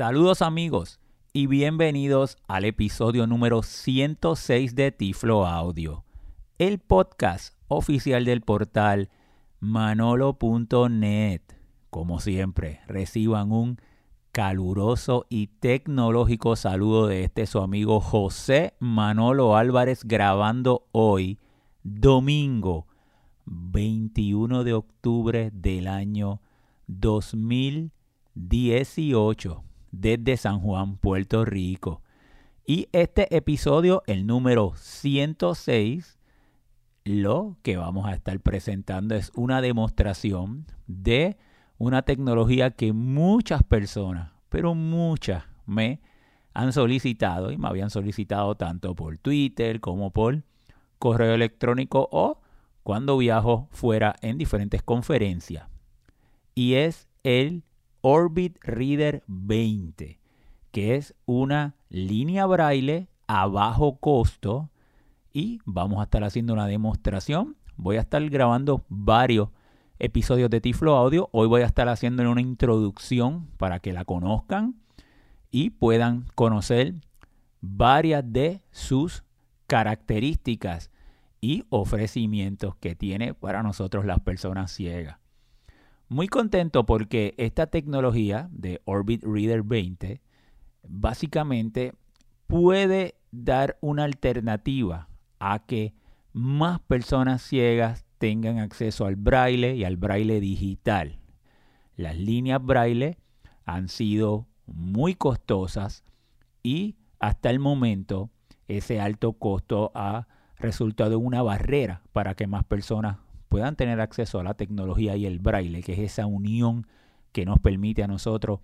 Saludos amigos y bienvenidos al episodio número 106 de Tiflo Audio, el podcast oficial del portal manolo.net. Como siempre, reciban un caluroso y tecnológico saludo de este su amigo José Manolo Álvarez grabando hoy, domingo 21 de octubre del año 2018 desde San Juan, Puerto Rico. Y este episodio, el número 106, lo que vamos a estar presentando es una demostración de una tecnología que muchas personas, pero muchas, me han solicitado y me habían solicitado tanto por Twitter como por correo electrónico o cuando viajo fuera en diferentes conferencias. Y es el Orbit Reader 20, que es una línea braille a bajo costo y vamos a estar haciendo una demostración. Voy a estar grabando varios episodios de Tiflo Audio. Hoy voy a estar haciendo una introducción para que la conozcan y puedan conocer varias de sus características y ofrecimientos que tiene para nosotros las personas ciegas. Muy contento porque esta tecnología de Orbit Reader 20 básicamente puede dar una alternativa a que más personas ciegas tengan acceso al braille y al braille digital. Las líneas braille han sido muy costosas y hasta el momento ese alto costo ha resultado una barrera para que más personas puedan tener acceso a la tecnología y el braille, que es esa unión que nos permite a nosotros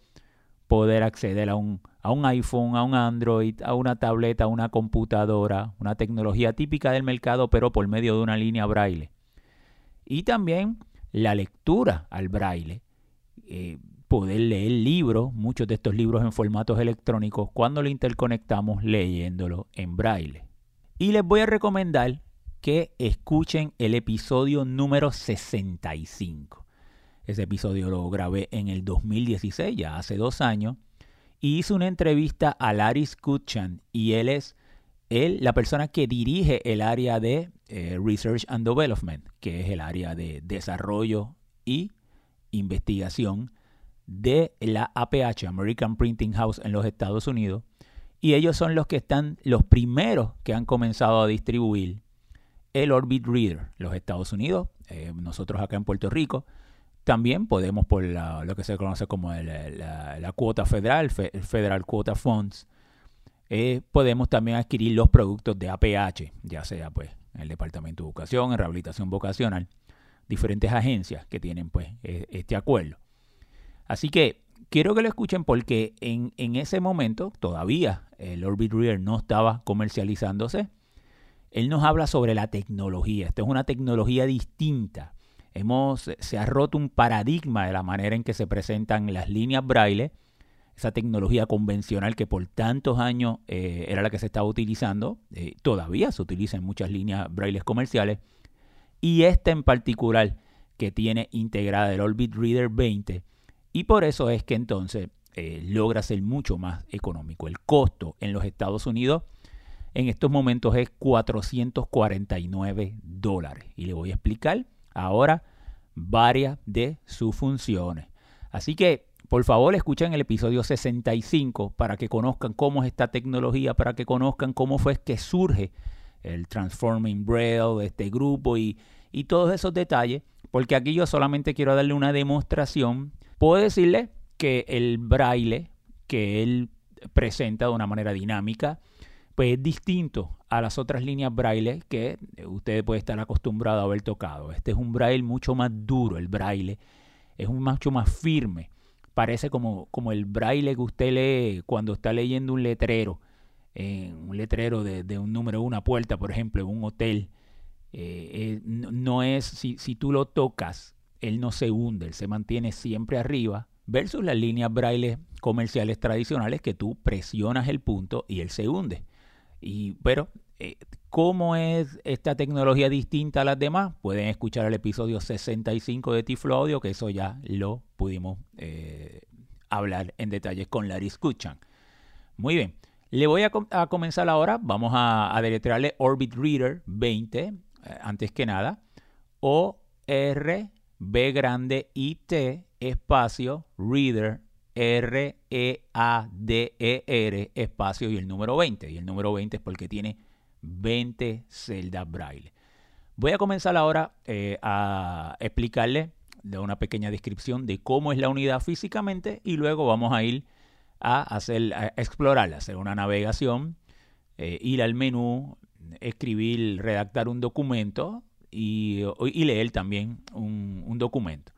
poder acceder a un, a un iPhone, a un Android, a una tableta, a una computadora, una tecnología típica del mercado, pero por medio de una línea braille. Y también la lectura al braille. Eh, poder leer libros, muchos de estos libros en formatos electrónicos, cuando lo interconectamos leyéndolo en braille. Y les voy a recomendar que escuchen el episodio número 65. Ese episodio lo grabé en el 2016, ya hace dos años, y hice una entrevista a Larry Skutchan y él es la persona que dirige el área de eh, Research and Development, que es el área de desarrollo y investigación de la APH, American Printing House en los Estados Unidos. Y ellos son los que están, los primeros que han comenzado a distribuir el Orbit Reader, los Estados Unidos, eh, nosotros acá en Puerto Rico. También podemos por lo que se conoce como la, cuota federal, el Federal Quota Funds, eh, podemos también adquirir los productos de APH, ya sea pues el Departamento de Educación, en Rehabilitación Vocacional, diferentes agencias que tienen pues e, este acuerdo. Así que quiero que lo escuchen porque en ese momento todavía el Orbit Reader no estaba comercializándose él nos habla sobre la tecnología. Esto es una tecnología distinta. Hemos, se ha roto un paradigma de la manera en que se presentan las líneas braille, esa tecnología convencional que por tantos años eh, era la que se estaba utilizando, eh, todavía se utiliza en muchas líneas braille comerciales, y esta en particular que tiene integrada el Orbit Reader 20, y por eso es que entonces eh, logra ser mucho más económico. El costo en los Estados Unidos en estos momentos es 449 dólares. Y le voy a explicar ahora varias de sus funciones. Así que, por favor, escuchen el episodio 65 para que conozcan cómo es esta tecnología, para que conozcan cómo fue que surge el Transforming Braille este grupo y, y todos esos detalles, porque aquí yo solamente quiero darle una demostración. Puedo decirle que el braille que él presenta de una manera dinámica, pues es distinto a las otras líneas braille que usted puede estar acostumbrado a haber tocado. Este es un braille mucho más duro, el braille es un mucho más firme. Parece como, como el braille que usted lee cuando está leyendo un letrero, eh, un letrero de, un número, una puerta, por ejemplo, en un hotel. Eh, eh, no, es, si, si tú lo tocas, él no se hunde, él se mantiene siempre arriba, versus las líneas braille comerciales tradicionales que tú presionas el punto y él se hunde. Y, pero, eh, ¿cómo es esta tecnología distinta a las demás? Pueden escuchar el episodio 65 de Tiflo Audio, que eso ya lo pudimos eh, hablar en detalles con Larry Scuchan. Muy bien, le voy a, comenzar ahora. Vamos a, a deletrearle Orbit Reader 20, eh, antes que nada. O R B grande I T espacio Reader R E A D E R espacio y el número 20. Y el número 20 es porque tiene 20 celdas braille. Voy a comenzar ahora eh, a explicarle de una pequeña descripción de cómo es la unidad físicamente y luego vamos a ir a hacer, a explorarla, hacer una navegación, eh, ir al menú, escribir, redactar un documento y, leer también un, documento.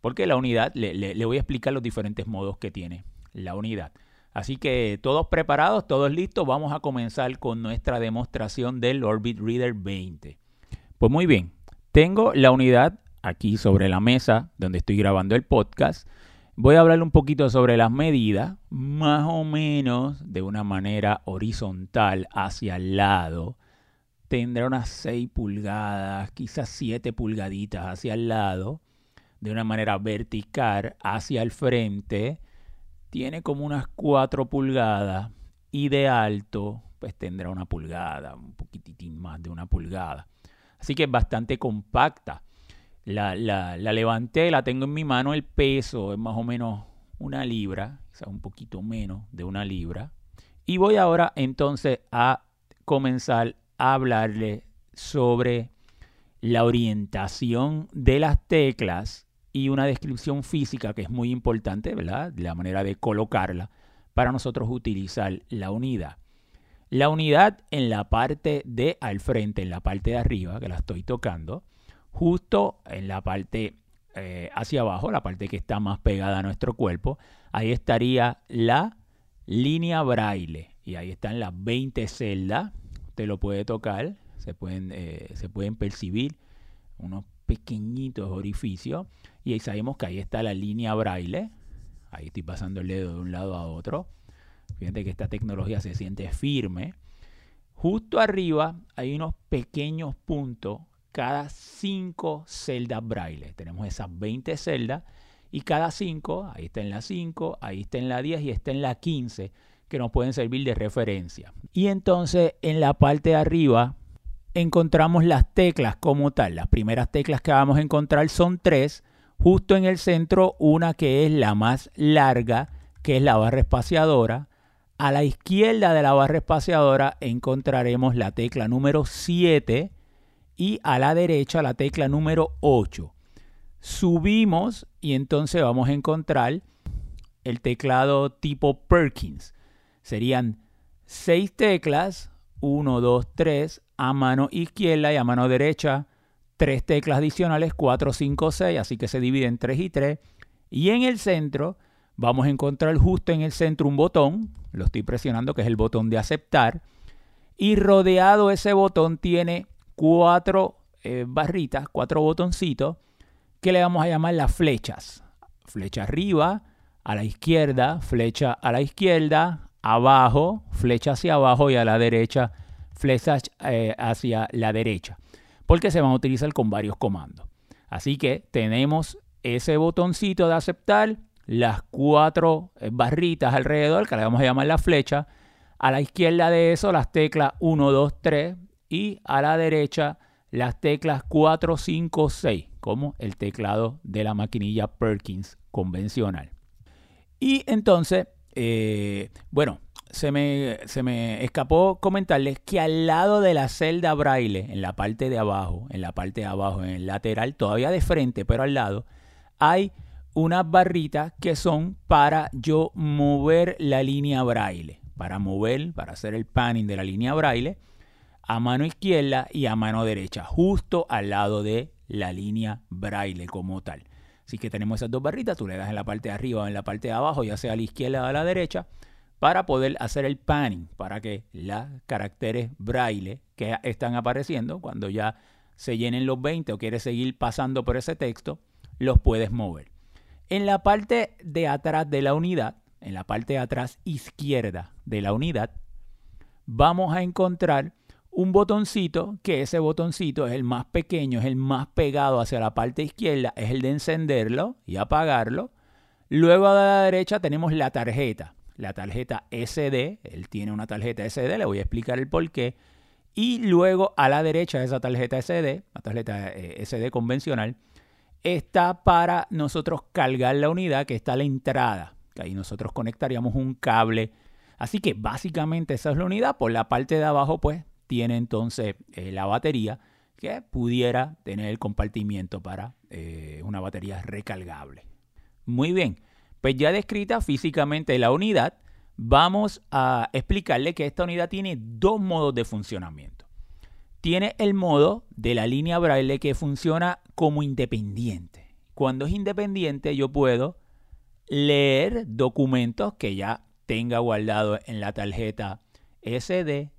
Porque la unidad, le, voy a explicar los diferentes modos que tiene la unidad. Así que todos preparados, todos listos, vamos a comenzar con nuestra demostración del Orbit Reader 20. Pues muy bien, tengo la unidad aquí sobre la mesa donde estoy grabando el podcast. Voy a hablar un poquito sobre las medidas, más o menos de una manera horizontal hacia el lado. Tendrá unas 6 pulgadas, quizás 7 pulgaditas hacia el lado. De una manera vertical hacia el frente. Tiene como unas 4 pulgadas. Y de alto, pues tendrá una pulgada, un poquitín más de una pulgada. Así que es bastante compacta. La, la, levanté, la tengo en mi mano, el peso es más o menos una libra, sea, un poquito menos de una libra. Y voy ahora entonces a comenzar a hablarle sobre la orientación de las teclas y una descripción física que es muy importante, ¿verdad? La manera de colocarla para nosotros utilizar la unidad. La unidad en la parte de al frente, en la parte de arriba, que la estoy tocando, justo en la parte eh, hacia abajo, la parte que está más pegada a nuestro cuerpo, ahí estaría la línea braille. Y ahí están las 20 celdas. Usted lo puede tocar, se pueden, eh, se pueden percibir unos pequeñitos orificios. Y ahí sabemos que ahí está la línea braille. Ahí estoy pasando el dedo de un lado a otro. Fíjate que esta tecnología se siente firme. Justo arriba hay unos pequeños puntos cada cinco celdas braille. Tenemos esas 20 celdas y cada cinco, ahí está en la 5, ahí está en la 10 y está en la 15, que nos pueden servir de referencia. Y entonces en la parte de arriba encontramos las teclas como tal. Las primeras teclas que vamos a encontrar son tres. Justo en el centro, una que es la más larga, que es la barra espaciadora. A la izquierda de la barra espaciadora encontraremos la tecla número 7, y a la derecha la tecla número 8. Subimos y entonces vamos a encontrar el teclado tipo Perkins. Serían seis teclas, 1, 2, 3, a mano izquierda y a mano derecha, tres teclas adicionales, 4, 5, 6, así que se divide en 3 y 3. Y en el centro vamos a encontrar justo en el centro un botón, lo estoy presionando, que es el botón de aceptar. Y rodeado ese botón tiene cuatro eh, barritas, cuatro botoncitos que le vamos a llamar las flechas. Flecha arriba, a la izquierda, flecha a la izquierda, abajo, flecha hacia abajo y a la derecha, flecha eh, hacia la derecha. Porque se van a utilizar con varios comandos. Así que tenemos ese botoncito de aceptar, las cuatro eh, barritas alrededor, que le vamos a llamar la flecha. A la izquierda de eso, las teclas 1, 2, 3, y a la derecha las teclas 4, 5, 6, como el teclado de la maquinilla Perkins convencional. Y entonces, eh, bueno, se me, se me escapó comentarles que al lado de la celda braille, en la parte de abajo, en la parte de abajo, en el lateral, todavía de frente, pero al lado, hay unas barritas que son para yo mover la línea braille. Para mover, para hacer el panning de la línea braille, a mano izquierda y a mano derecha, justo al lado de la línea braille como tal. Así que tenemos esas dos barritas, tú le das en la parte de arriba o en la parte de abajo, ya sea a la izquierda o a la derecha, para poder hacer el panning, para que los caracteres braille que están apareciendo, cuando ya se llenen los 20 o quieres seguir pasando por ese texto, los puedes mover. En la parte de atrás de la unidad, en la parte de atrás izquierda de la unidad, vamos a encontrar un botoncito, que ese botoncito es el más pequeño, es el más pegado hacia la parte izquierda, es el de encenderlo y apagarlo. Luego a la derecha tenemos la tarjeta, la tarjeta SD. Él tiene una tarjeta SD, le voy a explicar el por qué. Y luego a la derecha de esa tarjeta SD, la tarjeta eh, SD convencional, está para nosotros cargar la unidad que está a la entrada. Que ahí nosotros conectaríamos un cable. Así que básicamente esa es la unidad. Por la parte de abajo, pues, tiene entonces eh, la batería que pudiera tener el compartimiento para eh, una batería recargable. Muy bien, pues ya descrita físicamente la unidad, vamos a explicarle que esta unidad tiene dos modos de funcionamiento. Tiene el modo de la línea braille que funciona como independiente. Cuando es independiente yo puedo leer documentos que ya tenga guardado en la tarjeta SD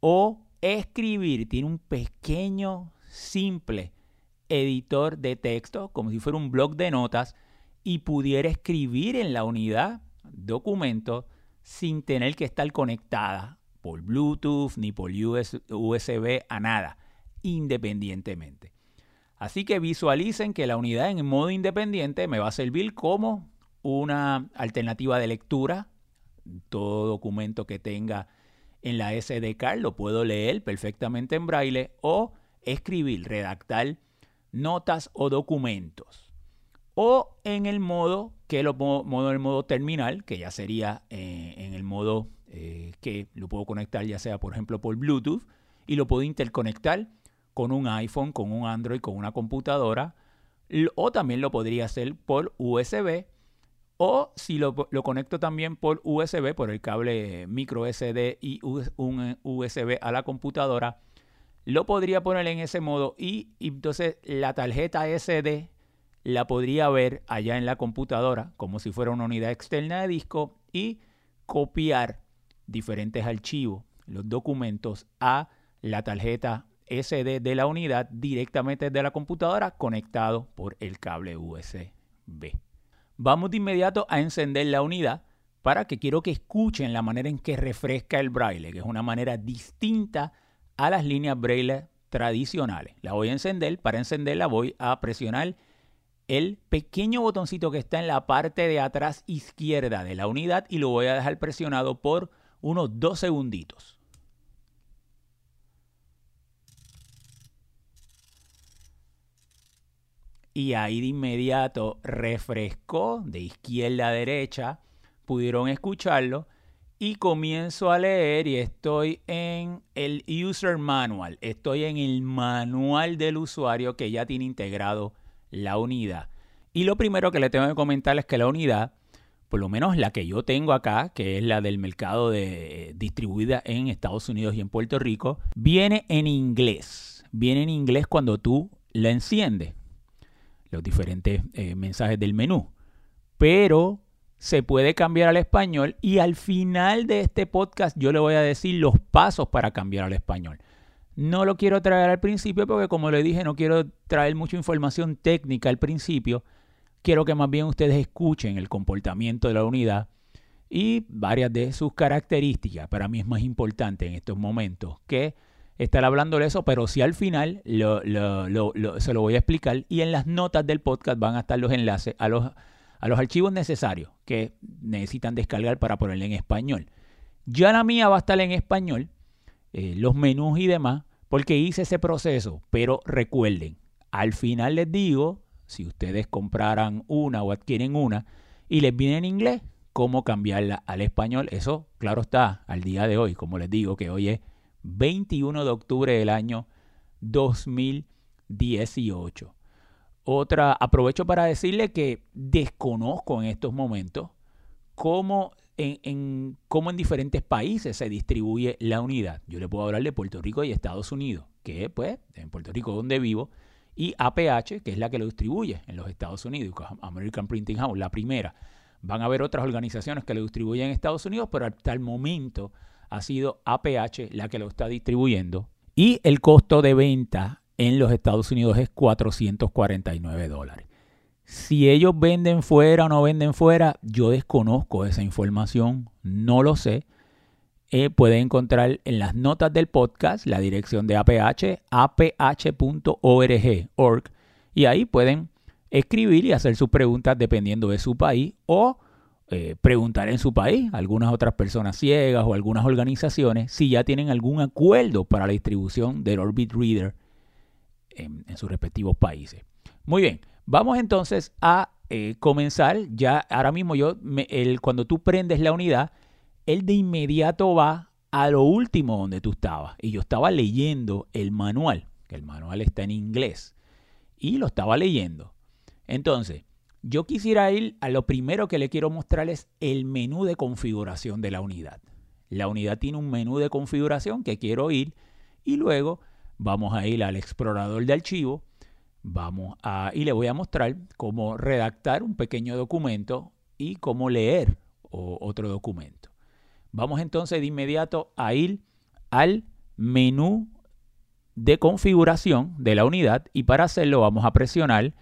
o escribir. Tiene un pequeño, simple editor de texto, como si fuera un blog de notas, y pudiera escribir en la unidad documentos sin tener que estar conectada por Bluetooth ni por USB a nada, independientemente. Así que visualicen que la unidad en modo independiente me va a servir como una alternativa de lectura. Todo documento que tenga en la SD card lo puedo leer perfectamente en braille o escribir, redactar notas o documentos. O en el modo que lo modo el modo terminal, que ya sería eh, en el modo eh, que lo puedo conectar ya sea por ejemplo por Bluetooth y lo puedo interconectar con un iPhone, con un Android, con una computadora o también lo podría hacer por USB o si lo, conecto también por USB, por el cable micro SD y un USB a la computadora, lo podría poner en ese modo y, entonces la tarjeta SD la podría ver allá en la computadora como si fuera una unidad externa de disco y copiar diferentes archivos, los documentos a la tarjeta SD de la unidad directamente de la computadora conectado por el cable USB. Vamos de inmediato a encender la unidad para que quiero que escuchen la manera en que refresca el braille, que es una manera distinta a las líneas braille tradicionales. La voy a encender, para encenderla voy a presionar el pequeño botoncito que está en la parte de atrás izquierda de la unidad y lo voy a dejar presionado por unos dos segunditos. y ahí de inmediato refrescó de izquierda a derecha, pudieron escucharlo y comienzo a leer y estoy en el user manual, estoy en el manual del usuario que ya tiene integrado la unidad. Y lo primero que le tengo que comentar es que la unidad, por lo menos la que yo tengo acá, que es la del mercado de, distribuida en Estados Unidos y en Puerto Rico, viene en inglés. Viene en inglés cuando tú la enciendes los diferentes eh, mensajes del menú. Pero se puede cambiar al español y al final de este podcast yo le voy a decir los pasos para cambiar al español. No lo quiero traer al principio porque como le dije no quiero traer mucha información técnica al principio. Quiero que más bien ustedes escuchen el comportamiento de la unidad y varias de sus características. Para mí es más importante en estos momentos que estar hablando de eso, pero sí al final se lo voy a explicar y en las notas del podcast van a estar los enlaces a los, a los archivos necesarios que necesitan descargar para ponerle en español. Ya la mía va a estar en español, eh, los menús y demás, porque hice ese proceso, pero recuerden, al final les digo, si ustedes compraran una o adquieren una y les viene en inglés, cómo cambiarla al español. Eso, claro está, al día de hoy, como les digo, que hoy es 21 de octubre del año 2018. Otra, aprovecho para decirle que desconozco en estos momentos cómo en, cómo en diferentes países se distribuye la unidad. Yo le puedo hablar de Puerto Rico y Estados Unidos, que pues en Puerto Rico donde vivo, y APH, que es la que lo distribuye en los Estados Unidos, American Printing House, la primera. Van a haber otras organizaciones que lo distribuyen en Estados Unidos, pero hasta el momento ha sido APH la que lo está distribuyendo. Y el costo de venta en los Estados Unidos es 449 dólares. Si ellos venden fuera o no venden fuera, yo desconozco esa información, no lo sé. Eh, pueden encontrar en las notas del podcast la dirección de APH, aph.org, y ahí pueden escribir y hacer sus preguntas dependiendo de su país o eh, preguntar en su país algunas otras personas ciegas o algunas organizaciones si ya tienen algún acuerdo para la distribución del Orbit Reader en, sus respectivos países. Muy bien, vamos entonces a eh, comenzar. Ya ahora mismo yo, el, cuando tú prendes la unidad, él de inmediato va a lo último donde tú estabas. Y yo estaba leyendo el manual, que el manual está en inglés. Y lo estaba leyendo. Entonces, yo quisiera ir a lo primero que le quiero mostrar es el menú de configuración de la unidad. La unidad tiene un menú de configuración que quiero ir y luego vamos a ir al explorador de archivo, vamos a y le voy a mostrar cómo redactar un pequeño documento y cómo leer otro documento. Vamos entonces de inmediato a ir al menú de configuración de la unidad y para hacerlo vamos a presionar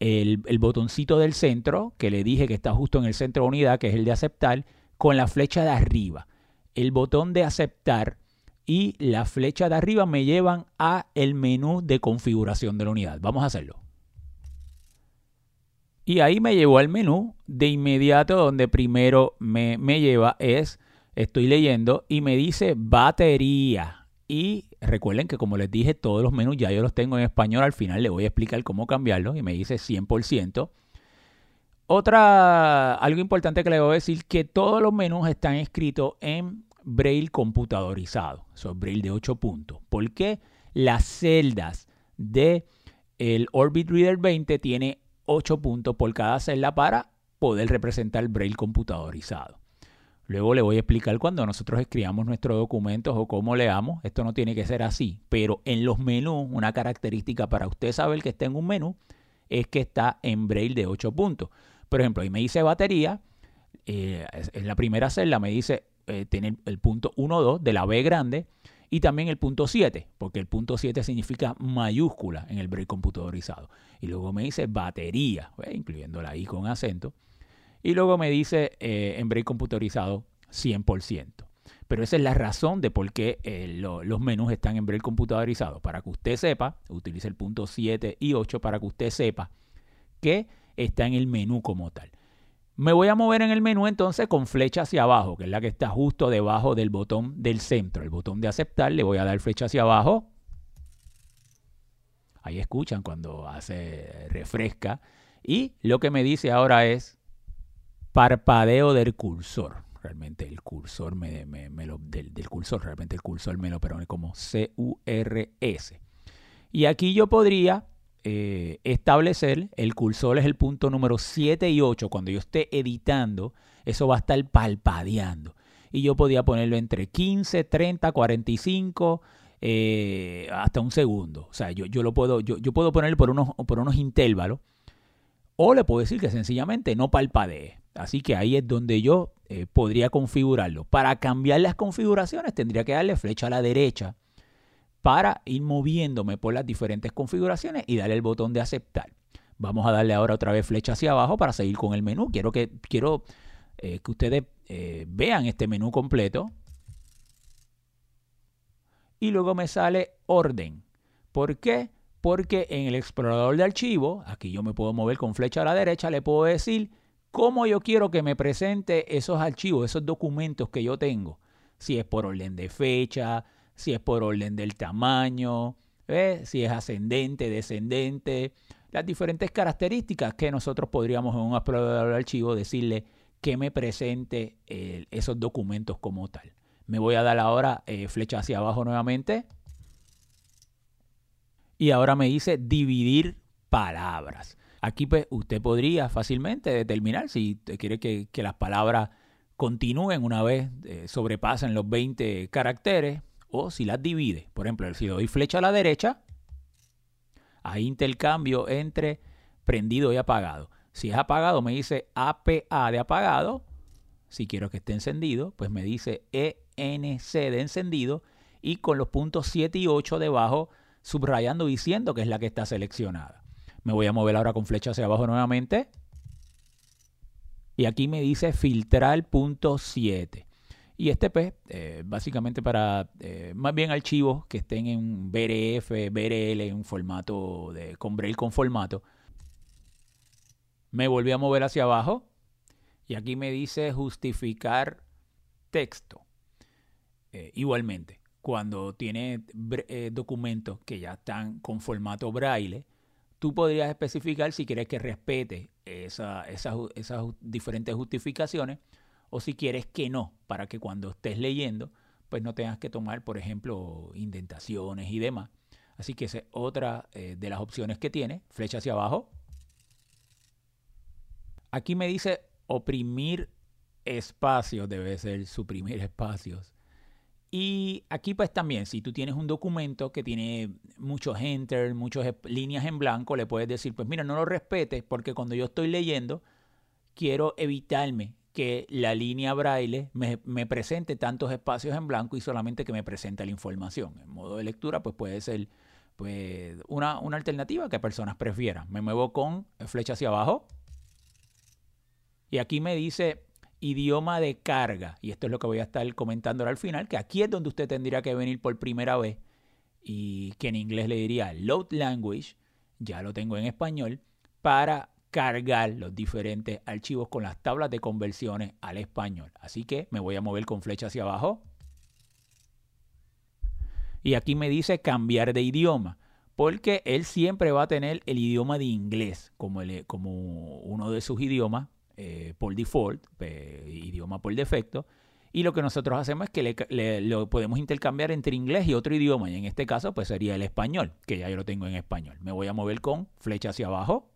el, botoncito del centro, que le dije que está justo en el centro de unidad, que es el de aceptar, con la flecha de arriba. El botón de aceptar y la flecha de arriba me llevan a el menú de configuración de la unidad. Vamos a hacerlo. Y ahí me llevó al menú. De inmediato donde primero me, me lleva es, estoy leyendo y me dice batería. Y recuerden que como les dije, todos los menús ya yo los tengo en español. Al final les voy a explicar cómo cambiarlos y me dice 100%. Otra, algo importante que le voy a decir, que todos los menús están escritos en Braille computadorizado. Eso es Braille de 8 puntos. Porque las celdas de el Orbit Reader 20 tiene 8 puntos por cada celda para poder representar Braille computadorizado. Luego le voy a explicar cuando nosotros escribamos nuestros documentos o cómo leamos. Esto no tiene que ser así, pero en los menús, una característica para usted saber que está en un menú es que está en braille de 8 puntos. Por ejemplo, ahí me dice batería, eh, en la primera celda me dice eh, tener el punto 1, 2 de la B grande y también el punto 7, porque el punto 7 significa mayúscula en el braille computadorizado. Y luego me dice batería, incluyendo incluyéndola ahí con acento. Y luego me dice eh, en braille computarizado 100%. Pero esa es la razón de por qué eh, los menús están en braille computadorizado. Para que usted sepa, utilice el punto 7 y 8 para que usted sepa que está en el menú como tal. Me voy a mover en el menú entonces con flecha hacia abajo, que es la que está justo debajo del botón del centro. El botón de aceptar, le voy a dar flecha hacia abajo. Ahí escuchan cuando hace refresca. Y lo que me dice ahora es parpadeo del cursor. Realmente el cursor me, lo, del, cursor, realmente el cursor me lo pone como C-U-R-S. Y aquí yo podría eh, establecer, el cursor es el punto número 7 y 8. Cuando yo esté editando, eso va a estar palpadeando. Y yo podía ponerlo entre 15, 30, 45, hasta un segundo. O sea, yo, yo lo puedo, yo, yo puedo ponerlo por unos, por unos intervalos. O le puedo decir que sencillamente no palpadee. Así que ahí es donde yo eh, podría configurarlo. Para cambiar las configuraciones tendría que darle flecha a la derecha para ir moviéndome por las diferentes configuraciones y darle el botón de aceptar. Vamos a darle ahora otra vez flecha hacia abajo para seguir con el menú. Quiero que, quiero, eh, que ustedes eh, vean este menú completo. Y luego me sale orden. ¿Por qué? Porque en el explorador de archivos, aquí yo me puedo mover con flecha a la derecha, le puedo decir cómo yo quiero que me presente esos archivos, esos documentos que yo tengo. Si es por orden de fecha, si es por orden del tamaño, si es ascendente, descendente, las diferentes características que nosotros podríamos en un archivos decirle que me presente eh, esos documentos como tal. Me voy a dar ahora eh, flecha hacia abajo nuevamente. Y ahora me dice dividir palabras. Aquí pues, usted podría fácilmente determinar si quiere que, las palabras continúen una vez eh, sobrepasen los 20 caracteres o si las divide. Por ejemplo, si doy flecha a la derecha, hay intercambio entre prendido y apagado. Si es apagado, me dice APA de apagado. Si quiero que esté encendido, pues me dice ENC de encendido. Y con los puntos 7 y 8 debajo, subrayando diciendo que es la que está seleccionada. Me voy a mover ahora con flecha hacia abajo nuevamente. Y aquí me dice filtrar punto 7. Y este pues, eh, básicamente para eh, más bien archivos que estén en BRF, BRL, en un formato de con Braille con formato. Me volví a mover hacia abajo y aquí me dice justificar texto. Eh, igualmente, cuando tiene eh, documentos que ya están con formato braille, tú podrías especificar si quieres que respete esas diferentes justificaciones o si quieres que no, para que cuando estés leyendo, pues no tengas que tomar, por ejemplo, indentaciones y demás. Así que esa es otra eh, de las opciones que tiene. Flecha hacia abajo. Aquí me dice oprimir espacios, debe ser suprimir espacios. Y aquí pues también, si tú tienes un documento que tiene muchos enter, muchas líneas en blanco, le puedes decir, pues mira, no lo respetes porque cuando yo estoy leyendo, quiero evitarme que la línea braille me, presente tantos espacios en blanco y solamente que me presente la información. En modo de lectura, pues puede ser pues, una, una alternativa que personas prefieran. Me muevo con flecha hacia abajo y aquí me dice idioma de carga. Y esto es lo que voy a estar comentando al final, que aquí es donde usted tendría que venir por primera vez y que en inglés le diría load language, ya lo tengo en español, para cargar los diferentes archivos con las tablas de conversiones al español. Así que me voy a mover con flecha hacia abajo. Y aquí me dice cambiar de idioma, porque él siempre va a tener el idioma de inglés como, como uno de sus idiomas eh, por default, idioma por defecto, y lo que nosotros hacemos es que lo podemos intercambiar entre inglés y otro idioma, y en este caso pues sería el español, que ya yo lo tengo en español. Me voy a mover con flecha hacia abajo.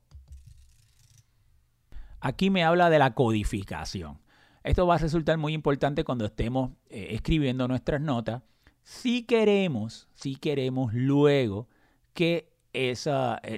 Aquí me habla de la codificación. Esto va a resultar muy importante cuando estemos eh, escribiendo nuestras notas. Si queremos, si queremos luego que eh,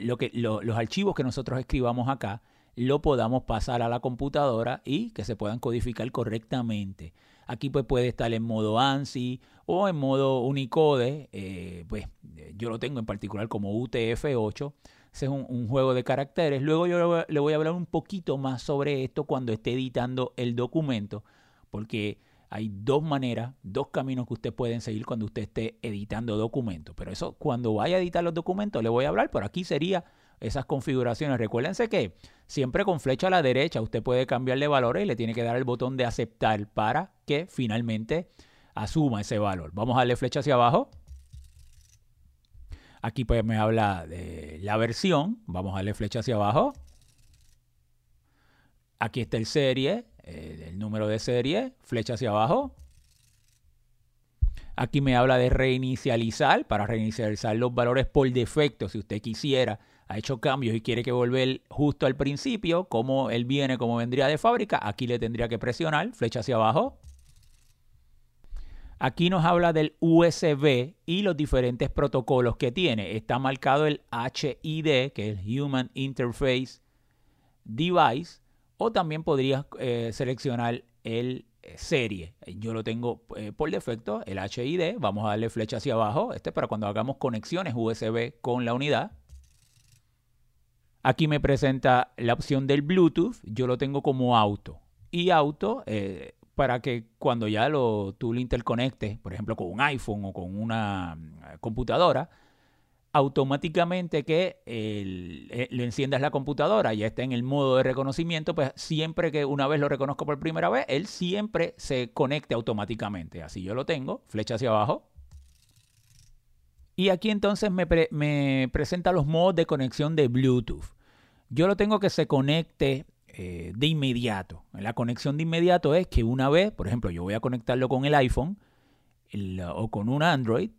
lo que, los archivos que nosotros escribamos acá lo podamos pasar a la computadora y que se puedan codificar correctamente. Aquí pues puede estar en modo ANSI o en modo Unicode, eh, pues yo lo tengo en particular como UTF-8. Ese es un, juego de caracteres. Luego yo le voy a hablar un poquito más sobre esto cuando esté editando el documento, porque hay dos maneras, dos caminos que usted pueden seguir cuando usted esté editando documentos. Pero eso cuando vaya a editar los documentos le voy a hablar, por aquí sería esas configuraciones. Recuérdense que siempre con flecha a la derecha usted puede cambiarle valores y le tiene que dar el botón de aceptar para que finalmente asuma ese valor. Vamos a darle flecha hacia abajo. Aquí pues me habla de la versión. Vamos a darle flecha hacia abajo. Aquí está el serie, el número de serie, flecha hacia abajo. Aquí me habla de reinicializar, para reinicializar los valores por defecto, si usted quisiera ha hecho cambios y quiere que volver justo al principio, como él viene, como vendría de fábrica, aquí le tendría que presionar, flecha hacia abajo. Aquí nos habla del USB y los diferentes protocolos que tiene. Está marcado el HID, que es Human Interface Device, o también podrías eh, seleccionar el eh, serie. Yo lo tengo eh, por defecto, el HID. Vamos a darle flecha hacia abajo. Este es para cuando hagamos conexiones USB con la unidad. Aquí me presenta la opción del Bluetooth, yo lo tengo como auto. Y auto, para que cuando ya lo, tú lo interconectes, por ejemplo, con un iPhone o con una eh, computadora, automáticamente que eh, le enciendas la computadora y está en el modo de reconocimiento, pues siempre que una vez lo reconozco por primera vez, él siempre se conecte automáticamente. Así yo lo tengo, flecha hacia abajo. Y aquí entonces me, me presenta los modos de conexión de Bluetooth yo lo tengo que se conecte eh, de inmediato. La conexión de inmediato es que una vez, por ejemplo, yo voy a conectarlo con el iPhone o con un Android.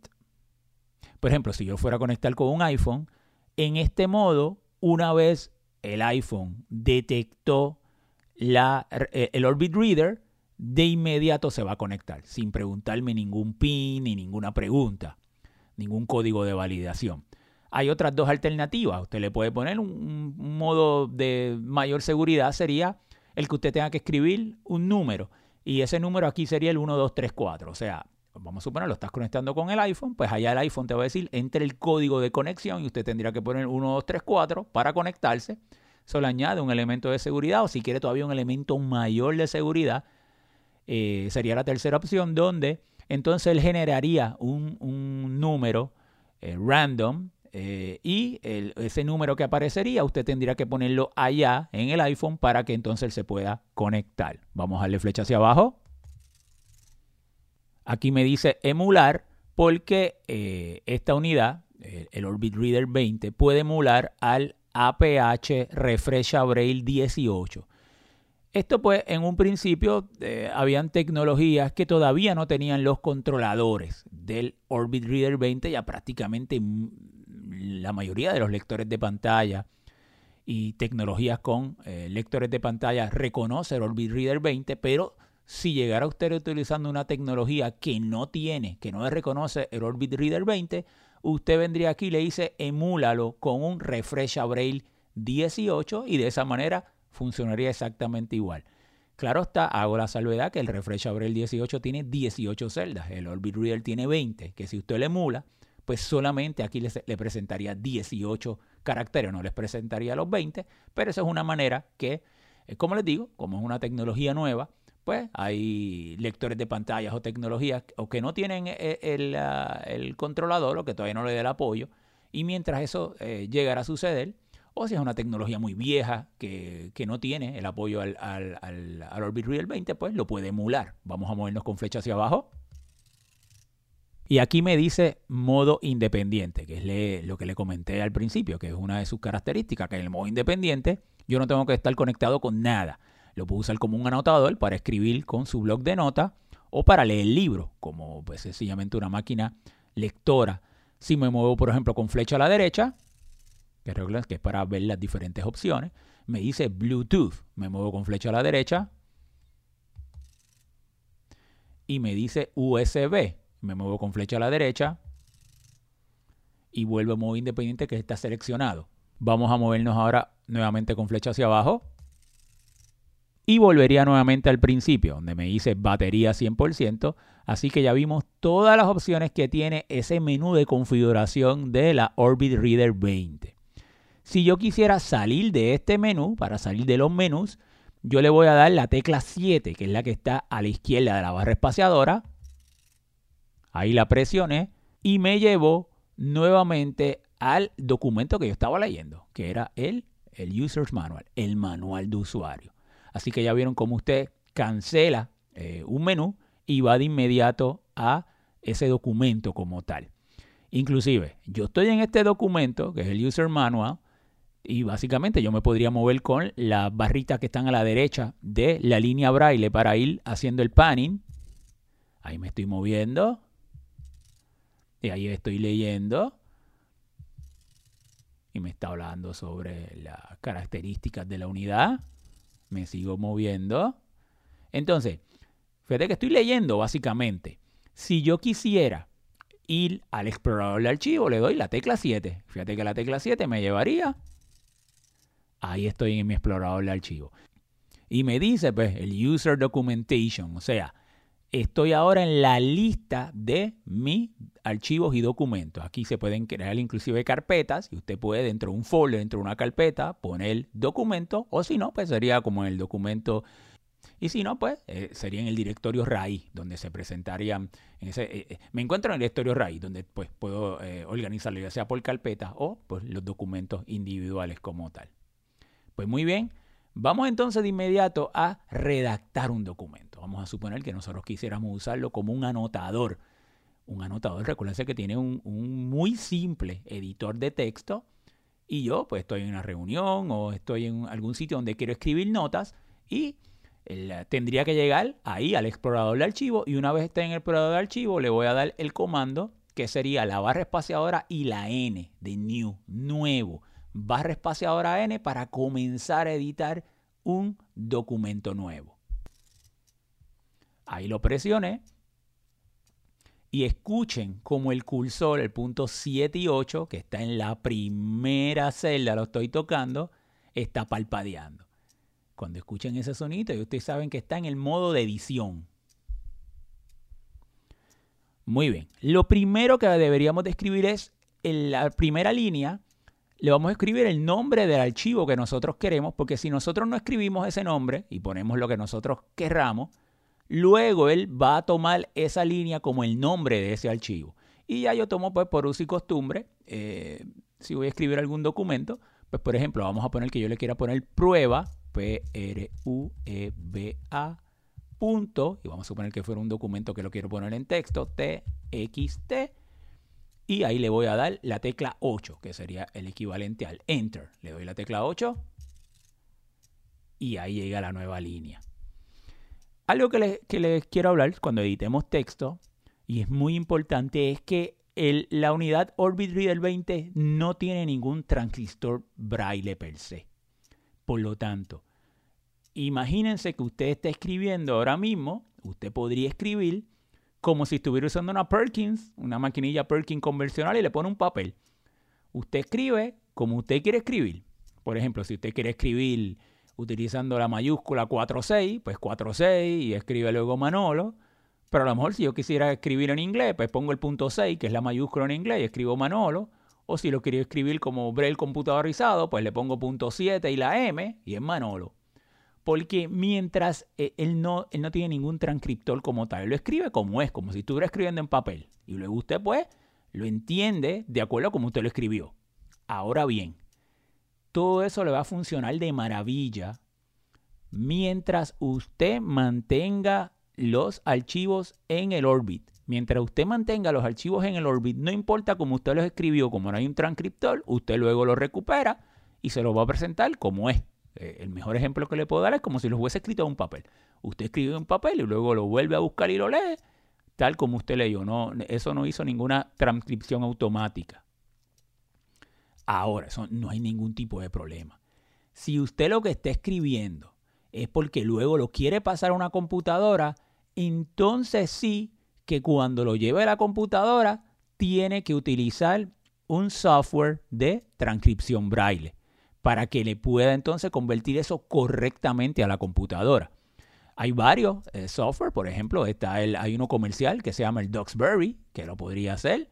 Por ejemplo, si yo fuera a conectar con un iPhone, en este modo, una vez el iPhone detectó la, eh, el Orbit Reader, de inmediato se va a conectar, sin preguntarme ningún PIN ni ninguna pregunta, ningún código de validación. Hay otras dos alternativas. Usted le puede poner un, modo de mayor seguridad, sería el que usted tenga que escribir un número. Y ese número aquí sería el 1234. O sea, vamos a suponer, lo estás conectando con el iPhone, pues allá el iPhone te va a decir, entre el código de conexión y usted tendría que poner 1234 para conectarse. Eso le añade un elemento de seguridad o si quiere todavía un elemento mayor de seguridad, eh, sería la tercera opción donde entonces él generaría un, un número eh, random eh, y ese número que aparecería usted tendría que ponerlo allá en el iPhone para que entonces se pueda conectar. Vamos a darle flecha hacia abajo. Aquí me dice emular porque eh, esta unidad, el Orbit Reader 20, puede emular al APH Refresh Braille 18. Esto pues en un principio eh, habían tecnologías que todavía no tenían los controladores del Orbit Reader 20, ya prácticamente la mayoría de los lectores de pantalla y tecnologías con eh, lectores de pantalla reconoce el Orbit Reader 20, pero si llegara usted utilizando una tecnología que no tiene, que no reconoce el Orbit Reader 20, usted vendría aquí y le dice emúlalo con un Refresh Braille 18 y de esa manera funcionaría exactamente igual. Claro está, hago la salvedad que el Refresh Braille 18 tiene 18 celdas, el Orbit Reader tiene 20, que si usted le emula, pues solamente aquí le, presentaría 18 caracteres, no les presentaría los 20, pero esa es una manera que, eh, como les digo, como es una tecnología nueva, pues hay lectores de pantallas o tecnologías o que no tienen eh, el, controlador o que todavía no le dé el apoyo, y mientras eso eh, llegara a suceder, o si es una tecnología muy vieja que, no tiene el apoyo al, al, Orbit Reader 20, pues lo puede emular. Vamos a movernos con flecha hacia abajo. Y aquí me dice modo independiente, que es lo que le comenté al principio, que es una de sus características, que en el modo independiente yo no tengo que estar conectado con nada. Lo puedo usar como un anotador para escribir con su blog de notas o para leer el libro, como pues sencillamente una máquina lectora. Si me muevo, por ejemplo, con flecha a la derecha, que es para ver las diferentes opciones. Me dice Bluetooth. Me muevo con flecha a la derecha. Y me dice USB. Me muevo con flecha a la derecha. Y vuelvo a modo independiente que está seleccionado. Vamos a movernos ahora nuevamente con flecha hacia abajo. Y volvería nuevamente al principio, donde me dice batería 100%. Así que ya vimos todas las opciones que tiene ese menú de configuración de la Orbit Reader 20. Si yo quisiera salir de este menú, para salir de los menús, yo le voy a dar la tecla 7, que es la que está a la izquierda de la barra espaciadora. Ahí la presioné y me llevó nuevamente al documento que yo estaba leyendo, que era el, el User's Manual, el manual de usuario. Así que ya vieron cómo usted cancela eh, un menú y va de inmediato a ese documento como tal. Inclusive, yo estoy en este documento, que es el User Manual, y básicamente yo me podría mover con las barritas que están a la derecha de la línea braille para ir haciendo el panning. Ahí me estoy moviendo. Y ahí estoy leyendo. Y me está hablando sobre las características de la unidad. Me sigo moviendo. Entonces, fíjate que estoy leyendo básicamente. Si yo quisiera ir al explorador de archivo, le doy la tecla 7. Fíjate que la tecla 7 me llevaría ahí estoy en mi explorador de archivo. Y me dice, pues, el User Documentation, o sea, estoy ahora en la lista de mis archivos y documentos. Aquí se pueden crear inclusive carpetas y usted puede dentro de un folder, dentro de una carpeta, poner documento o si no, pues sería como en el documento y si no, pues eh, sería en el directorio raíz, donde se presentarían. En ese, eh, eh, me encuentro en el directorio raíz, donde pues puedo organizarlo ya sea por carpeta o pues, los documentos individuales como tal. Pues muy bien, vamos entonces de inmediato a redactar un documento. Vamos a suponer que nosotros quisiéramos usarlo como un anotador. Un anotador, recuérdense que tiene un, muy simple editor de texto y yo pues estoy en una reunión o estoy en algún sitio donde quiero escribir notas y tendría que llegar ahí al explorador de archivo y una vez esté en el explorador de archivo le voy a dar el comando que sería la barra espaciadora y la N de new, nuevo barra espaciadora N para comenzar a editar un documento nuevo. Ahí lo presioné y escuchen como el cursor, el punto 7 y 8, que está en la primera celda, lo estoy tocando, está palpadeando. Cuando escuchen ese sonido, ustedes saben que está en el modo de edición. Muy bien. Lo primero que deberíamos describir es en la primera línea le vamos a escribir el nombre del archivo que nosotros queremos, porque si nosotros no escribimos ese nombre y ponemos lo que nosotros querramos, luego él va a tomar esa línea como el nombre de ese archivo. Y ya yo tomo pues por uso y costumbre, eh, si voy a escribir algún documento, pues por ejemplo vamos a poner que yo le quiera poner prueba, P-R-U-E-B-A, punto, y vamos a suponer que fuera un documento que lo quiero poner en texto, T-X-T, y ahí le voy a dar la tecla 8, que sería el equivalente al Enter. Le doy la tecla 8 y ahí llega la nueva línea. Algo que les, quiero hablar cuando editemos texto, y es muy importante, es que la unidad Orbit Reader 20 no tiene ningún transistor braille per se. Por lo tanto, imagínense que usted está escribiendo ahora mismo, usted podría escribir como si estuviera usando una Perkins, una maquinilla Perkins convencional y le pone un papel. Usted escribe como usted quiere escribir. Por ejemplo, si usted quiere escribir utilizando la mayúscula 46, pues 46 y escribe luego Manolo. Pero a lo mejor si yo quisiera escribir en inglés, pues pongo el punto 6, que es la mayúscula en inglés, y escribo Manolo. O si lo quiero escribir como Braille computadorizado, pues le pongo punto 7 y la M y es Manolo. Porque mientras eh, él no, él no tiene ningún transcriptor como tal, él lo escribe como es, como si estuviera escribiendo en papel. Y luego usted pues lo entiende de acuerdo a como usted lo escribió. Ahora bien, todo eso le va a funcionar de maravilla mientras usted mantenga los archivos en el Orbit. Mientras usted mantenga los archivos en el Orbit, no importa cómo usted los escribió, como no hay un transcriptor, usted luego los recupera y se los va a presentar como es. Eh, el mejor ejemplo que le puedo dar es como si los hubiese escrito en un papel. Usted escribe en papel y luego lo vuelve a buscar y lo lee, tal como usted leyó. No, eso no hizo ninguna transcripción automática. Ahora, no hay ningún tipo de problema. Si usted lo que está escribiendo es porque luego lo quiere pasar a una computadora, entonces sí que cuando lo lleve a la computadora tiene que utilizar un software de transcripción braille para que le pueda entonces convertir eso correctamente a la computadora. Hay varios eh, software, por ejemplo, está el, hay uno comercial que se llama el Duxbury, que lo podría hacer,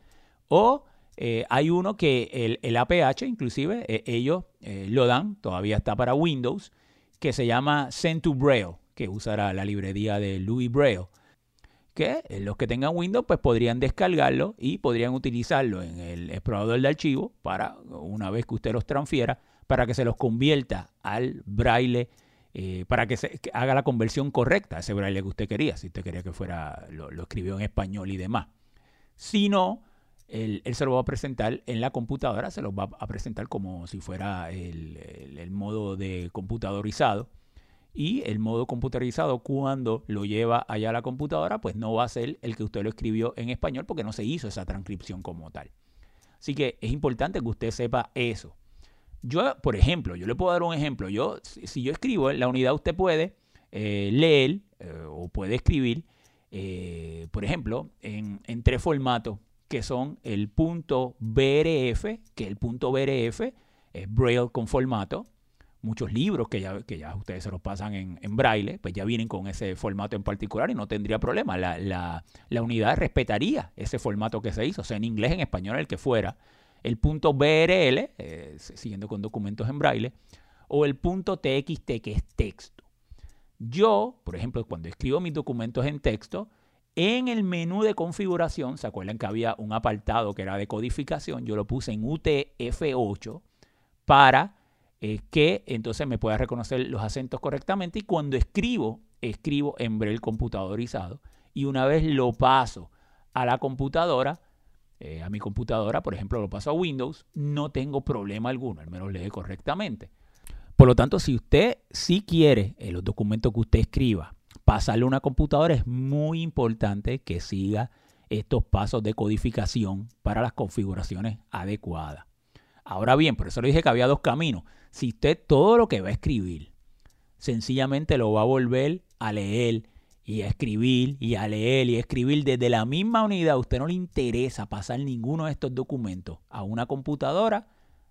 o eh, hay uno que el, APH, inclusive, eh, ellos eh, lo dan, todavía está para Windows, que se llama Send to Braille, que usará la librería de Louis Braille. Que los que tengan Windows, pues podrían descargarlo y podrían utilizarlo en el explorador de archivos para, una vez que usted los transfiera, para que se los convierta al braille, para que se haga la conversión correcta ese braille que usted quería, si usted quería que fuera, lo, lo escribió en español y demás. Si no, él, se lo va a presentar en la computadora, se lo va a presentar como si fuera el, modo de computadorizado. Y el modo computarizado, cuando lo lleva allá a la computadora, pues no va a ser el que usted lo escribió en español porque no se hizo esa transcripción como tal. Así que es importante que usted sepa eso. Yo, por ejemplo, yo le puedo dar un ejemplo. Yo, si yo escribo en la unidad, usted puede eh, leer eh, o puede escribir, eh, por ejemplo, en, en tres formatos que son el punto BRF, que el punto BRF es Braille con formato. Muchos libros que ya, que ya ustedes se los pasan en, braille, pues ya vienen con ese formato en particular y no tendría problema. La, unidad respetaría ese formato que se hizo, sea en inglés, en español, el que fuera. El punto BRL, eh, siguiendo con documentos en braille, o el punto TXT, que es texto. Yo, por ejemplo, cuando escribo mis documentos en texto, en el menú de configuración, ¿se acuerdan que había un apartado que era de codificación? Yo lo puse en UTF-8 para eh, que entonces me pueda reconocer los acentos correctamente y cuando escribo, escribo en braille computadorizado y una vez lo paso a la computadora, eh, a mi computadora, por ejemplo, lo paso a Windows, no tengo problema alguno, al menos lee correctamente. Por lo tanto, si usted sí quiere en los documentos que usted escriba pasarle a una computadora es muy importante que siga estos pasos de codificación para las configuraciones adecuadas. Ahora bien, por eso le dije que había dos caminos. Si usted todo lo que va a escribir, sencillamente lo va a volver a leer y a escribir y a leer y a escribir desde la misma unidad, a usted no le interesa pasar ninguno de estos documentos a una computadora,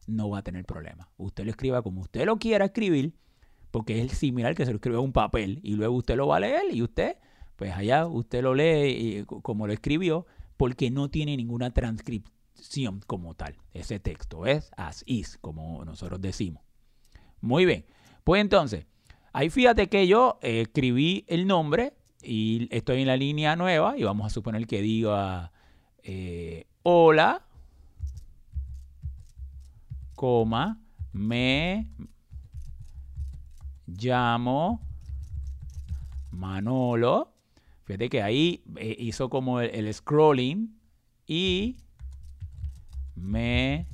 no va a tener problema. Usted lo escriba como usted lo quiera escribir porque es similar que se lo escribe a un papel y luego usted lo va a leer y usted, pues allá usted lo lee como lo escribió, porque no tiene ninguna transcripción como tal. Ese texto es as is, como nosotros decimos. Muy bien, pues entonces, ahí fíjate que yo escribí el nombre y estoy en la línea nueva y vamos a suponer que diga eh, hola, coma, me llamo Manolo. Fíjate que ahí eh, hizo como el, scrolling y me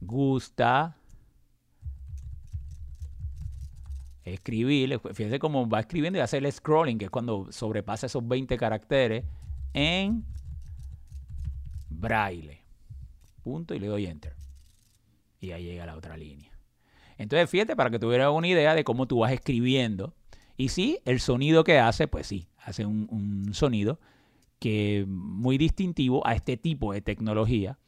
gusta escribir. Fíjate cómo va escribiendo y hace el scrolling, que es cuando sobrepasa esos 20 caracteres en braille. Punto y le doy enter. Y ahí llega la otra línea. Entonces, fíjate, para que tuvieras una idea de cómo tú vas escribiendo. Y sí, el sonido que hace, pues sí, hace un, sonido que muy distintivo a este tipo de tecnología.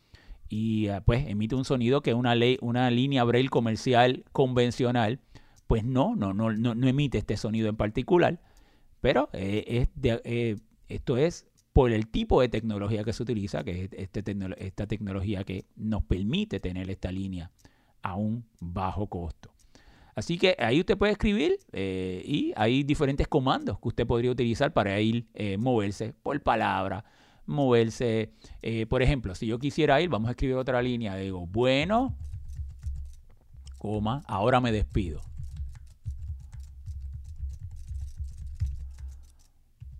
Y ah, pues emite un sonido que una, ley, una línea braille comercial convencional, pues no, no, no, no, emite este sonido en particular. Pero eh, eh, esto es por el tipo de tecnología que se utiliza, que es este esta tecnología que nos permite tener esta línea a un bajo costo. Así que ahí usted puede escribir eh, y hay diferentes comandos que usted podría utilizar para ir moverse por palabra, moverse. Por ejemplo, si yo quisiera ir, vamos a escribir otra línea. Digo, bueno, coma, ahora me despido.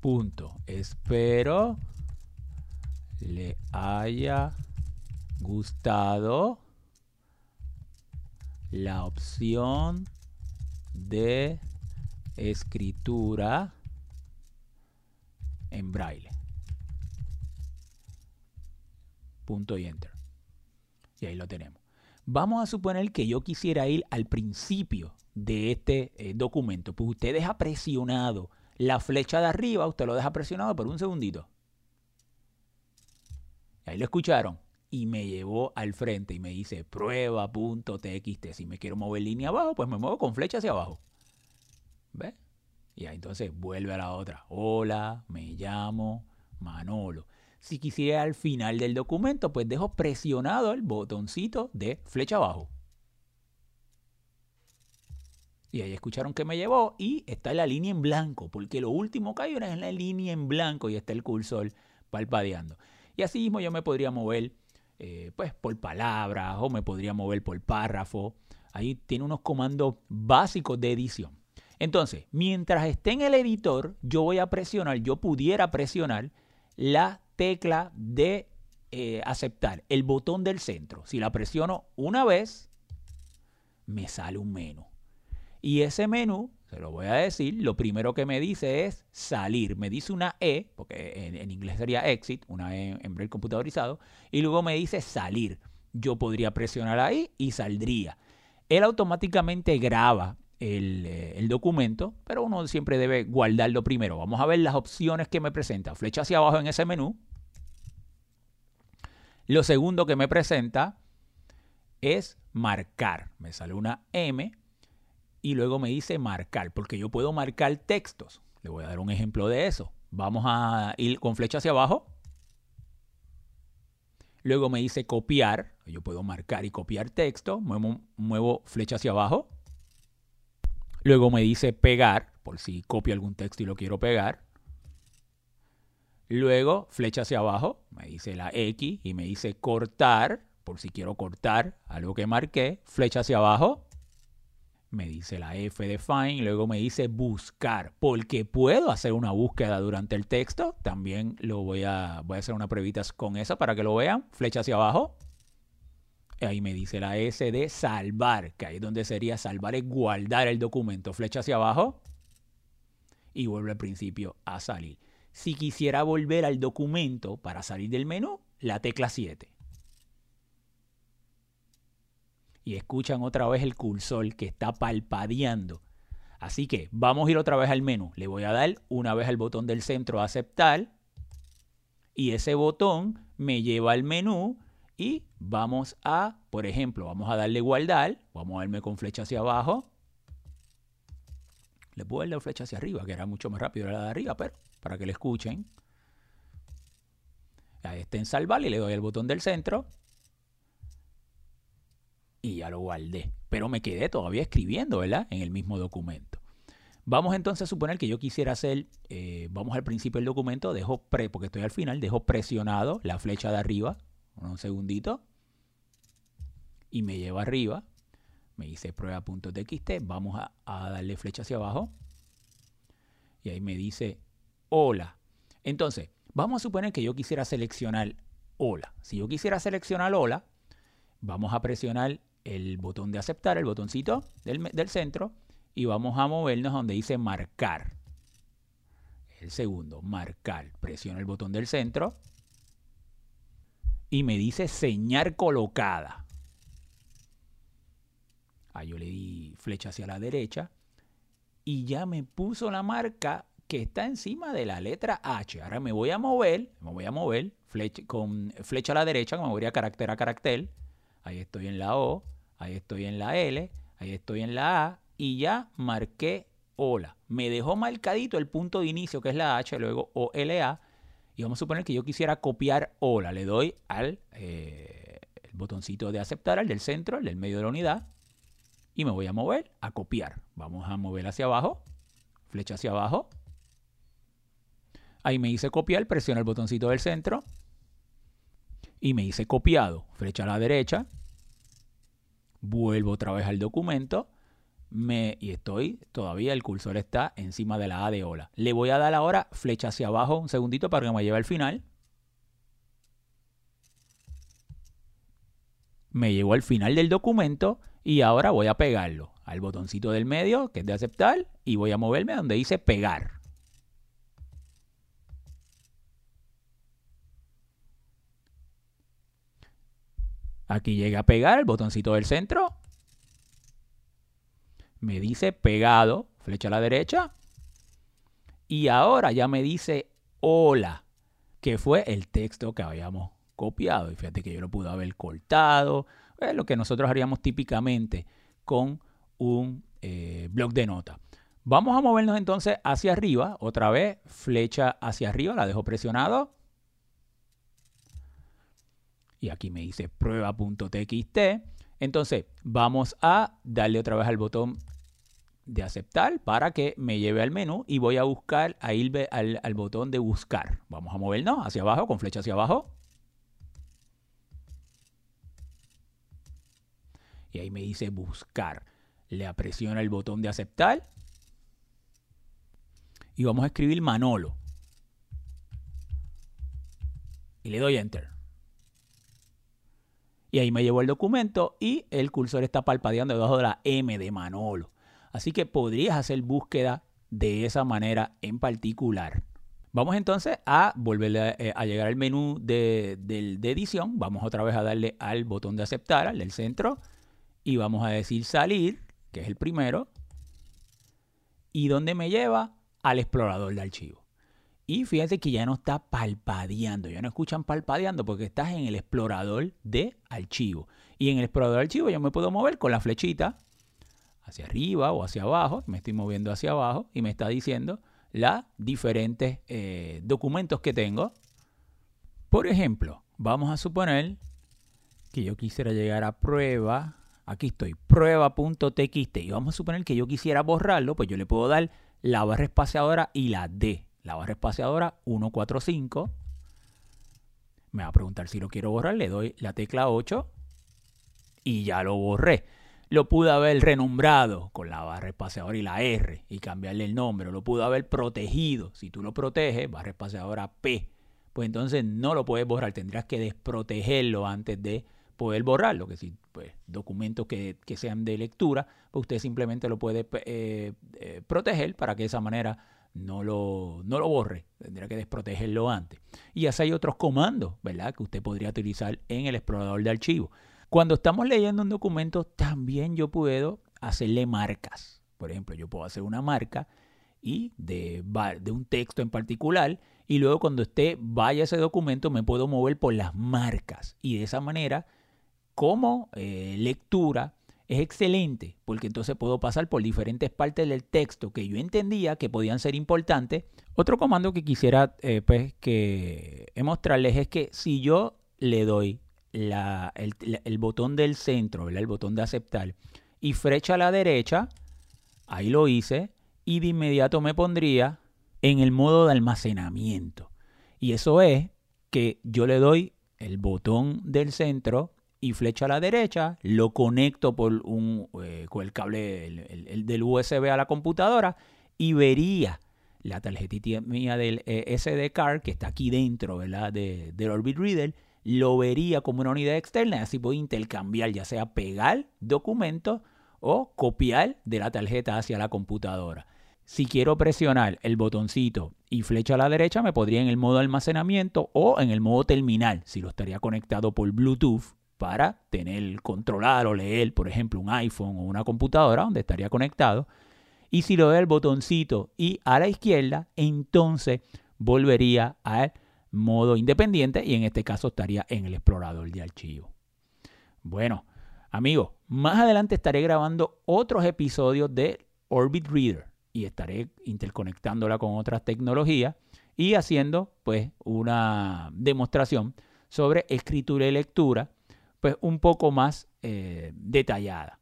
Punto. Espero le haya gustado la opción de escritura en braille. Punto y enter. Y ahí lo tenemos. Vamos a suponer que yo quisiera ir al principio de este eh, documento. Pues usted deja presionado la flecha de arriba, usted lo deja presionado por un segundito. Ahí lo escucharon. Y me llevó al frente y me dice prueba.txt. Si me quiero mover línea abajo, pues me muevo con flecha hacia abajo. ¿Ve? Y ahí entonces vuelve a la otra. Hola, me llamo Manolo. Si quisiera al final del documento, pues dejo presionado el botoncito de flecha abajo. Y ahí escucharon que me llevó y está la línea en blanco, porque lo último que hay es la línea en blanco y está el cursor palpadeando. Y así mismo yo me podría mover eh, pues por palabras o me podría mover por párrafo. Ahí tiene unos comandos básicos de edición. Entonces, mientras esté en el editor, yo voy a presionar, yo pudiera presionar la tecla de eh, aceptar, el botón del centro. Si la presiono una vez, me sale un menú. Y ese menú, se lo voy a decir, lo primero que me dice es salir. Me dice una E, porque en, inglés sería exit, una E en braille computadorizado, y luego me dice salir. Yo podría presionar ahí y saldría. Él automáticamente graba eh, el, documento, pero uno siempre debe guardarlo primero. Vamos a ver las opciones que me presenta. Flecha hacia abajo en ese menú. Lo segundo que me presenta es marcar. Me sale una M y luego me dice marcar, porque yo puedo marcar textos. Le voy a dar un ejemplo de eso. Vamos a ir con flecha hacia abajo. Luego me dice copiar. Yo puedo marcar y copiar texto. Muevo, flecha hacia abajo. Luego me dice pegar, por si copio algún texto y lo quiero pegar. Luego flecha hacia abajo, me dice la X y me dice cortar, por si quiero cortar algo que marqué. Flecha hacia abajo me dice la F de find, luego me dice buscar, porque puedo hacer una búsqueda durante el texto, también lo voy a, voy a hacer una pruebita con eso para que lo vean, flecha hacia abajo, ahí me dice la S de salvar, que ahí es donde sería salvar es guardar el documento, flecha hacia abajo, y vuelve al principio a salir. Si quisiera volver al documento para salir del menú, la tecla 7 y escuchan otra vez el cursor que está palpadeando. Así que vamos a ir otra vez al menú. Le voy a dar una vez al botón del centro aceptar y ese botón me lleva al menú y vamos a, por ejemplo, vamos a darle guardar, vamos a darme con flecha hacia abajo. Le puedo dar flecha hacia arriba, que era mucho más rápido la de arriba, pero para que le escuchen. Ahí está en salvar y le doy al botón del centro y ya lo guardé. Pero me quedé todavía escribiendo, ¿verdad? En el mismo documento. Vamos entonces a suponer que yo quisiera hacer, eh, vamos al principio del documento, dejo pre, porque estoy al final, dejo presionado la flecha de arriba un segundito, y me lleva arriba. Me dice prueba.txt, vamos a, a darle flecha hacia abajo. Y ahí me dice hola. Entonces, vamos a suponer que yo quisiera seleccionar hola. Si yo quisiera seleccionar hola, vamos a presionar el botón de aceptar, el botoncito del, del centro, y vamos a movernos donde dice marcar. El segundo, marcar. Presiono el botón del centro y me dice señal colocada. Ahí yo le di flecha hacia la derecha y ya me puso la marca que está encima de la letra H. Ahora me voy a mover, me voy a mover flecha, con flecha a la derecha, me voy a carácter a carácter. Ahí estoy en la O, ahí estoy en la L, ahí estoy en la A y ya marqué hola. Me dejó marcadito el punto de inicio que es la H, luego OLA. Y vamos a suponer que yo quisiera copiar hola. Le doy al eh, el botoncito de aceptar, al del centro, al del medio de la unidad. Y me voy a mover a copiar. Vamos a mover hacia abajo. Flecha hacia abajo. Ahí me hice copiar, presiono el botoncito del centro. Y me hice copiado. Flecha a la derecha. Vuelvo otra vez al documento me, y estoy, todavía el cursor está encima de la A de hola. Le voy a dar ahora flecha hacia abajo un segundito para que me lleve al final. Me llevo al final del documento y ahora voy a pegarlo al botoncito del medio, que es de aceptar, y voy a moverme donde dice pegar. Aquí llega a pegar el botoncito del centro me dice pegado, flecha a la derecha, y ahora ya me dice hola, que fue el texto que habíamos copiado. Y fíjate que yo lo pude haber cortado, es lo que nosotros haríamos típicamente con un eh, blog de nota. Vamos a movernos entonces hacia arriba, otra vez, flecha hacia arriba, la dejo presionado. Y aquí me dice prueba.txt. Entonces, vamos a darle otra vez al botón de aceptar para que me lleve al menú y voy a buscar a ir al, botón de buscar. Vamos a movernos hacia abajo, con flecha hacia abajo. Y ahí me dice buscar. Le apresiona el botón de aceptar. Y vamos a escribir Manolo. Y le doy Enter. Y ahí me llevo el documento y el cursor está palpadeando debajo de la M de Manolo. Así que podrías hacer búsqueda de esa manera en particular. Vamos entonces a volver a, eh, llegar al menú de, de, edición. Vamos otra vez a darle al botón de aceptar, al del centro. Y vamos a decir salir, que es el primero. Y donde me lleva al explorador de archivos. Y fíjense que ya no está palpadeando, ya no escuchan palpadeando porque estás en el explorador de archivo. Y en el explorador de archivo yo me puedo mover con la flechita hacia arriba o hacia abajo, me estoy moviendo hacia abajo y me está diciendo los diferentes eh, documentos que tengo. Por ejemplo, vamos a suponer que yo quisiera llegar a prueba, aquí estoy, prueba.txt, y vamos a suponer que yo quisiera borrarlo, pues yo le puedo dar la barra espaciadora y la D, la barra espaciadora 145. Me va a preguntar si lo quiero borrar, le doy la tecla 8 y ya lo borré lo pudo haber renombrado con la barra espaciadora y la R y cambiarle el nombre. Lo pudo haber protegido. Si tú lo proteges, barra espaciadora P, pues entonces no lo puedes borrar. Tendrías que desprotegerlo antes de poder borrarlo. Que si pues, documentos que, sean de lectura, pues usted simplemente lo puede eh, eh, proteger para que de esa manera no lo, no lo borre. Tendría que desprotegerlo antes. Y así hay otros comandos, ¿verdad? Que usted podría utilizar en el explorador de archivos. Cuando estamos leyendo un documento, también yo puedo hacerle marcas. Por ejemplo, yo puedo hacer una marca y de, de un texto en particular y luego cuando usted vaya a ese documento me puedo mover por las marcas y de esa manera como eh, lectura es excelente porque entonces puedo pasar por diferentes partes del texto que yo entendía que podían ser importantes. Otro comando que quisiera eh, pues, que mostrarles es que si yo le doy el, botón del centro, el botón de aceptar, y flecha a la derecha, ahí lo hice, y de inmediato me pondría en el modo de almacenamiento. Y eso es que yo le doy el botón del centro y flecha a la derecha, lo conecto por un, eh, con el cable el, del USB a la computadora y vería la tarjetita mía del eh, SD card que está aquí dentro ¿verdad? De, del Orbit Reader, lo vería como una unidad externa y así puedo intercambiar, ya sea pegar documentos o copiar de la tarjeta hacia la computadora. Si quiero presionar el botoncito y flecha a la derecha, me podría en el modo almacenamiento o en el modo terminal, si lo estaría conectado por Bluetooth para tener, controlar o leer, por ejemplo, un iPhone o una computadora donde estaría conectado. Y si lo doy el botoncito y a la izquierda, entonces volvería al modo independiente y en este caso estaría en el explorador de archivos. Bueno, amigos, más adelante estaré grabando otros episodios de Orbit Reader y estaré interconectándola con otras tecnologías y haciendo pues una demostración sobre escritura y lectura pues un poco más eh, detallada.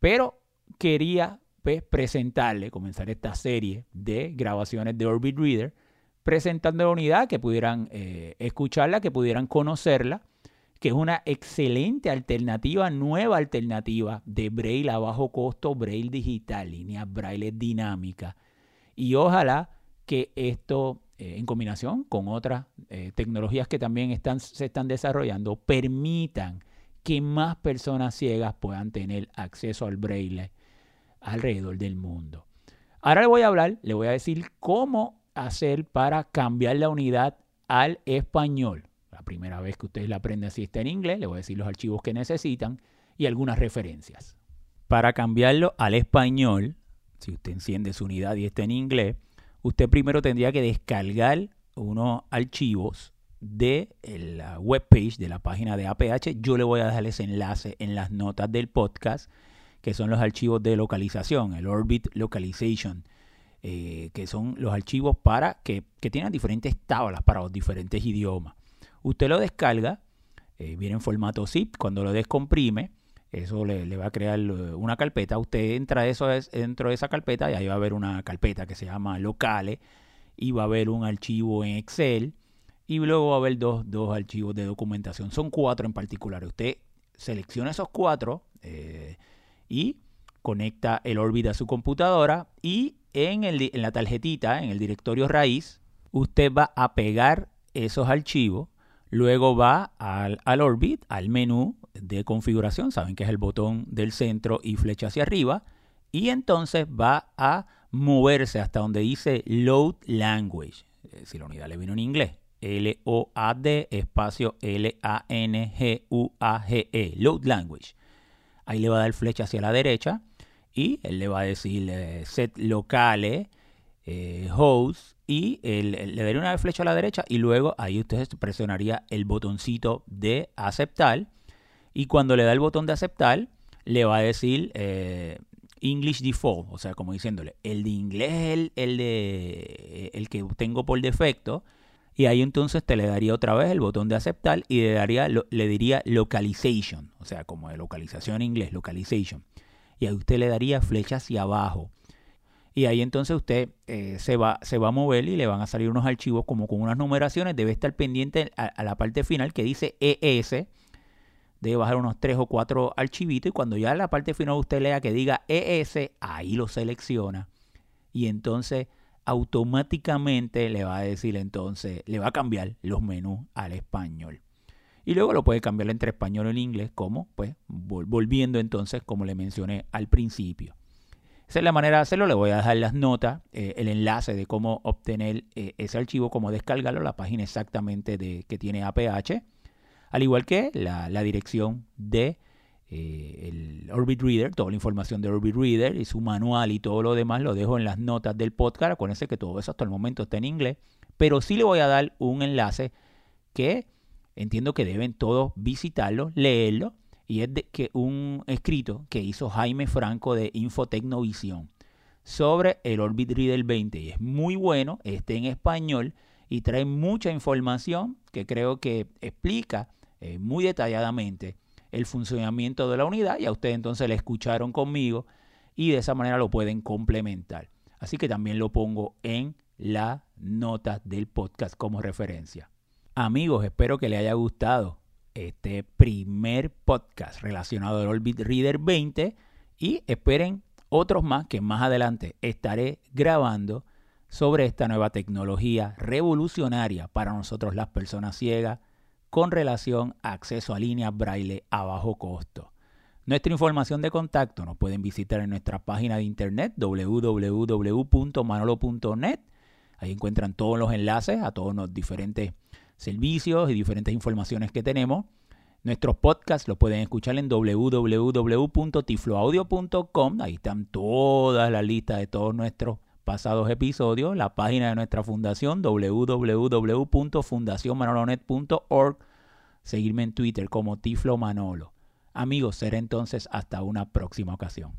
Pero quería pues, presentarle, comenzar esta serie de grabaciones de Orbit Reader, presentando la unidad, que pudieran eh, escucharla, que pudieran conocerla, que es una excelente alternativa, nueva alternativa de Braille a bajo costo, Braille digital, líneas Braille dinámicas. Y ojalá que esto, eh, en combinación con otras tecnologías que también están, se están desarrollando, permitan que más personas ciegas puedan tener acceso al braille alrededor del mundo. Ahora le voy a hablar, le voy a decir cómo hacer para cambiar la unidad al español. La primera vez que ustedes la aprenden si está en inglés, le voy a decir los archivos que necesitan y algunas referencias. Para cambiarlo al español, si usted enciende su unidad y está en inglés, usted primero tendría que descargar unos archivos de la webpage de la página de APH. Yo le voy a dejar ese enlace en las notas del podcast, que son los archivos de localización, el Orbit Localization, eh, que son los archivos para que, que tienen diferentes tablas para los diferentes idiomas. Usted lo descarga, eh, viene en formato zip, cuando lo descomprime, eso le, va a crear eh, una carpeta. Usted entra eso dentro de esa carpeta y ahí va a haber una carpeta que se llama locales y va a haber un archivo en Excel y luego va a haber dos, archivos de documentación. Son cuatro en particular. Usted selecciona esos cuatro eh, y conecta el Orbit a su computadora y en, el, en la tarjetita, en el directorio raíz, usted va a pegar esos archivos. Luego va al, al Orbit, al menú de configuración, saben que es el botón del centro y flecha hacia arriba, y entonces va a moverse hasta donde dice Load Language, eh, si la unidad le vino en inglés. L-O-A-D espacio L-A-N-G-U-A-G-E, Load Language. Ahí le va a dar flecha hacia la derecha y él le va a decir eh, set locales, eh, host y le daría una flecha a la derecha y luego ahí usted presionaría el botoncito de aceptar y cuando le da el botón de aceptar le va a decir eh, English Default, o sea, como diciéndole, el de inglés es el, el, de, el que tengo por defecto y ahí entonces te le daría otra vez el botón de aceptar y le, daría, le diría localization, o sea, como de localización en inglés, localization. Y ahí usted le daría flecha hacia abajo. Y ahí entonces usted eh, se, va, se va a mover y le van a salir unos archivos como con unas numeraciones. Debe estar pendiente a, la parte final que dice ES. Debe bajar unos tres o cuatro archivitos y cuando ya la parte final usted lea que diga ES, ahí lo selecciona. Y entonces automáticamente le va a decir entonces, le va a cambiar los menús al español. Y luego lo puede cambiar entre español en inglés, como pues volviendo entonces, como le mencioné al principio. Esa es la manera de hacerlo. Le voy a dejar las notas, eh, el enlace de cómo obtener eh, ese archivo, cómo descargarlo, la página exactamente de, que tiene APH, al igual que la dirección de eh, el Orbit Reader, toda la información de Orbit Reader y su manual y todo lo demás lo dejo en las notas del podcast. Acuérdense que todo eso hasta el momento está en inglés, pero sí le voy a dar un enlace que entiendo que deben todos visitarlo, leerlo, y es que un escrito que hizo Jaime Franco de Infotecnovisión sobre el Orbit Reader 20 y es muy bueno, está en español y trae mucha información que creo que explica eh, muy detalladamente el funcionamiento de la unidad y a ustedes entonces le escucharon conmigo y de esa manera lo pueden complementar. Así que también lo pongo en la nota del podcast como referencia. Amigos, espero que les haya gustado este primer podcast relacionado al Orbit Reader 20 y esperen otros más que más adelante estaré grabando sobre esta nueva tecnología revolucionaria para nosotros las personas ciegas con relación a acceso a líneas braille a bajo costo. Nuestra información de contacto nos pueden visitar en nuestra página de internet www.manolo.net. Ahí encuentran todos los enlaces a todos los diferentes servicios y diferentes informaciones que tenemos. Nuestros podcasts los pueden escuchar en www.tifloaudio.com. Ahí están todas las listas de todos nuestros pasados episodios. La página de nuestra fundación www.fundacionmanolonet.org. Seguirme en Twitter como Tiflo Manolo. Amigos, será entonces hasta una próxima ocasión.